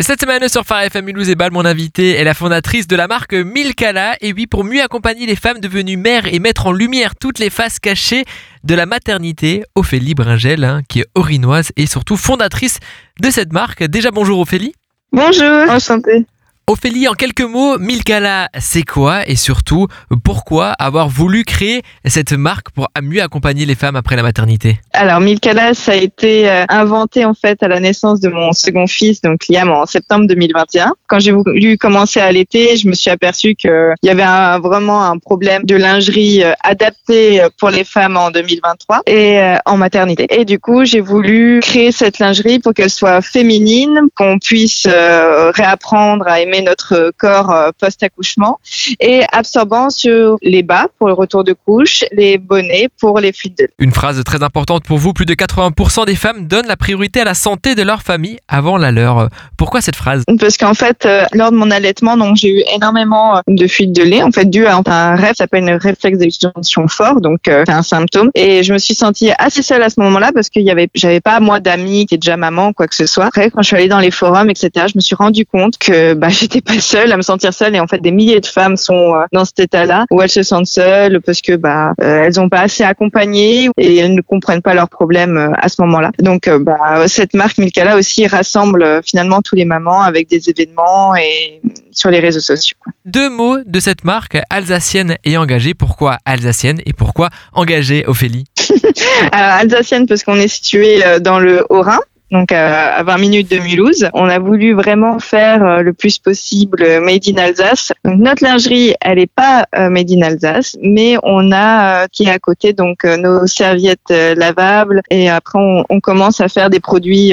Cette semaine sur Phare FM Mulhouse et Bâle, mon invité est la fondatrice de la marque Milkala. Et oui, pour mieux accompagner les femmes devenues mères et mettre en lumière toutes les faces cachées de la maternité, Ophélie Bringel, hein, qui est orinoise et surtout fondatrice de cette marque. Déjà bonjour Ophélie. Bonjour, enchantée. Ophélie, en quelques mots, Milkala, c'est quoi et surtout pourquoi avoir voulu créer cette marque pour mieux accompagner les femmes après la maternité? Alors Milkala, ça a été euh, inventé en fait à la naissance de mon second fils, donc Liam, en septembre 2021. Quand j'ai voulu commencer à allaiter, je me suis aperçue qu'il y avait vraiment un problème de lingerie euh, adaptée pour les femmes en 2023 et euh, en maternité. Et du coup, j'ai voulu créer cette lingerie pour qu'elle soit féminine, qu'on puisse réapprendre à aimer notre corps euh, post-accouchement et absorbant sur les bas pour le retour de couche, les bonnets pour les fuites de Une phrase très importante pour vous, plus de 80% des femmes donnent la priorité à la santé de leur famille avant la leur. Pourquoi cette phrase? Parce qu'en fait, euh, lors de mon allaitement, donc j'ai eu énormément euh, de fuites de lait, en fait dû à un rêve, ça s'appelle une réflexe d'extension fort, donc c'est un symptôme. Et je me suis sentie assez seule à ce moment-là parce avait, j'avais pas moi d'amis qui est déjà maman, quoi que ce soit. Après, quand je suis allée dans les forums, etc., je me suis rendu compte que bah, j'étais pas seule à me sentir seule et en fait des milliers de femmes sont euh, dans cet état-là où elles se sentent seules parce que bah euh, elles ont pas assez accompagné et elles ne comprennent pas leurs problèmes euh, à ce moment-là. Donc bah cette marque Milkala aussi rassemble finalement tous les mamans avec des événements et sur les réseaux sociaux. Deux mots de cette marque alsacienne et engagée. Pourquoi alsacienne et pourquoi engagée, Ophélie? Alsacienne parce qu'on est situé dans le Haut-Rhin donc à 20 minutes de Mulhouse. On a voulu vraiment faire euh, le plus possible euh, Made in Alsace. Donc notre lingerie, elle est pas euh, Made in Alsace, mais on a qui est à côté donc nos serviettes lavables et après on, commence à faire des produits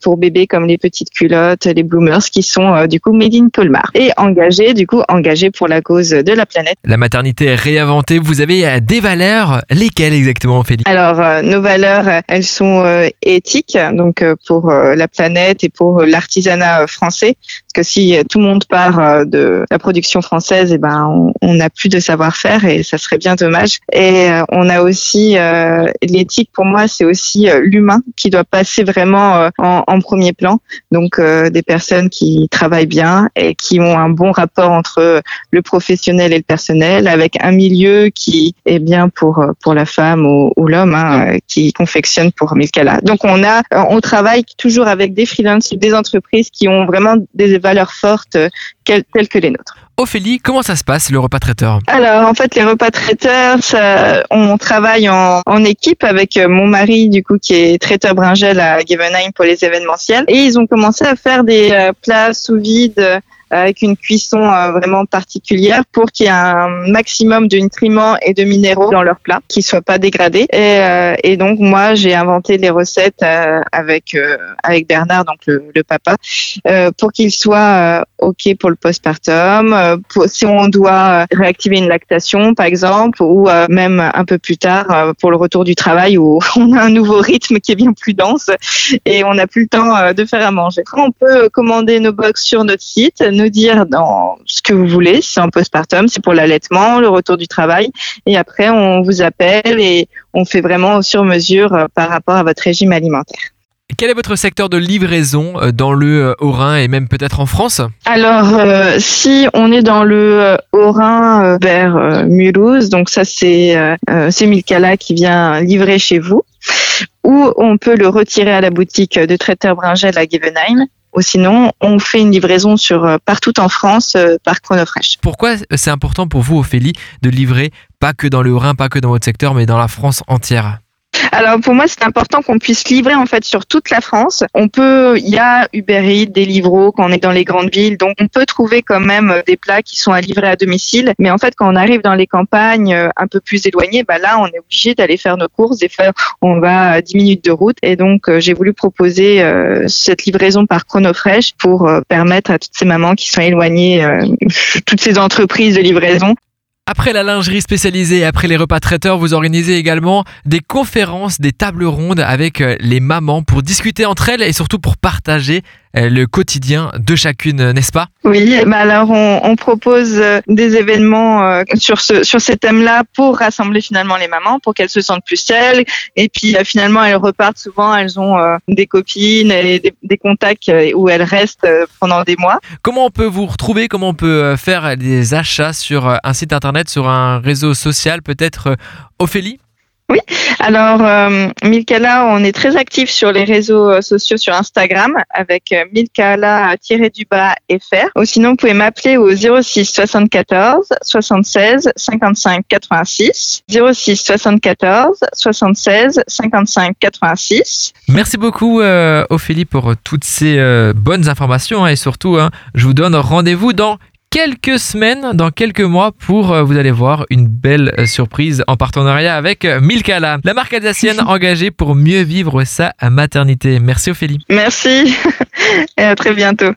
pour bébés comme les petites culottes, les bloomers qui sont du coup Made in Colmar et engagés du coup engagés pour la cause de la planète. La maternité est réinventée. Vous avez des valeurs, lesquelles exactement, Ophélie? Alors nos valeurs, elles sont éthiques donc pour euh, la planète et pour l'artisanat euh, français. Parce que si tout le monde part euh, de la production française, et eh ben on n'a plus de savoir-faire et ça serait bien dommage. Et on a aussi l'éthique. Pour moi, c'est aussi l'humain qui doit passer vraiment en, en premier plan. Donc des personnes qui travaillent bien et qui ont un bon rapport entre le professionnel et le personnel, avec un milieu qui est bien pour pour la femme ou, ou l'homme, hein, qui confectionne pour Milkala. Donc on a on travaille travaille toujours avec des freelances, des entreprises qui ont vraiment des valeurs fortes euh, telles que les nôtres. Ophélie, comment ça se passe le repas traiteur? Alors en fait les repas traiteurs, on travaille en, équipe avec euh, mon mari du coup qui est traiteur bringel à Givenheim pour les événementiels et ils ont commencé à faire des euh, plats sous vide avec une cuisson euh, vraiment particulière pour qu'il y ait un maximum de nutriments et de minéraux dans leur plat, qui soient pas dégradés. Et, euh, et donc moi j'ai inventé les recettes euh, avec avec Bernard, donc le, le papa, pour qu'il soit ok pour le postpartum, pour, si on doit réactiver une lactation par exemple, ou même un peu plus tard pour le retour du travail où on a un nouveau rythme qui est bien plus dense et on n'a plus le temps de faire à manger. On peut commander nos box sur notre site dire dans ce que vous voulez. C'est un postpartum, c'est pour l'allaitement, le retour du travail. Et après, on vous appelle et on fait vraiment sur mesure euh, par rapport à votre régime alimentaire. Quel est votre secteur de livraison euh, dans le euh, Haut-Rhin et même peut-être en France? Alors, si on est dans le Haut-Rhin vers Mulhouse, donc ça c'est c'est Milkala qui vient livrer chez vous, ou on peut le retirer à la boutique de traiteur Bringel à Givenheim ou sinon on fait une livraison sur euh, partout en France euh, par Chronofresh. Pourquoi c'est important pour vous, Ophélie, de livrer pas que dans le Rhin, pas que dans votre secteur, mais dans la France entière? Alors pour moi, c'est important qu'on puisse livrer en fait sur toute la France. On peut, il y a Uber Eats, Deliveroo quand on est dans les grandes villes, donc on peut trouver quand même des plats qui sont à livrer à domicile. Mais en fait, quand on arrive dans les campagnes euh, un peu plus éloignées, bah là, on est obligé d'aller faire nos courses et faire, on va à 10 minutes de route. Et donc, euh, j'ai voulu proposer euh, cette livraison par Chronofresh pour permettre à toutes ces mamans qui sont éloignées, toutes ces entreprises de livraison, après la lingerie spécialisée et après les repas traiteurs, vous organisez également des conférences, des tables rondes avec euh, les mamans pour discuter entre elles et surtout pour partager le quotidien de chacune, n'est-ce pas? Oui, bah alors on, on propose des événements sur ce sur ces thèmes-là pour rassembler finalement les mamans, pour qu'elles se sentent plus seules. Et puis finalement, elles repartent souvent, elles ont des copines et des, des contacts où elles restent pendant des mois. Comment on peut vous retrouver? Comment on peut faire des achats sur un site internet, sur un réseau social, peut-être Ophélie? Oui, alors euh, Milkala, on est très actif sur les réseaux euh, sociaux sur Instagram avec euh, Milkala-du-bas FR. Ou sinon, vous pouvez m'appeler au 06 74 76 55 86. 06 74 76 55 86. Merci beaucoup euh, Ophélie pour toutes ces bonnes informations et surtout, hein, je vous donne rendez-vous dans quelques semaines, dans quelques mois, pour, euh, vous allez voir, une belle euh, surprise en partenariat avec euh, Milkala, la marque alsacienne engagée pour mieux vivre sa maternité. Merci Ophélie. Merci et à très bientôt.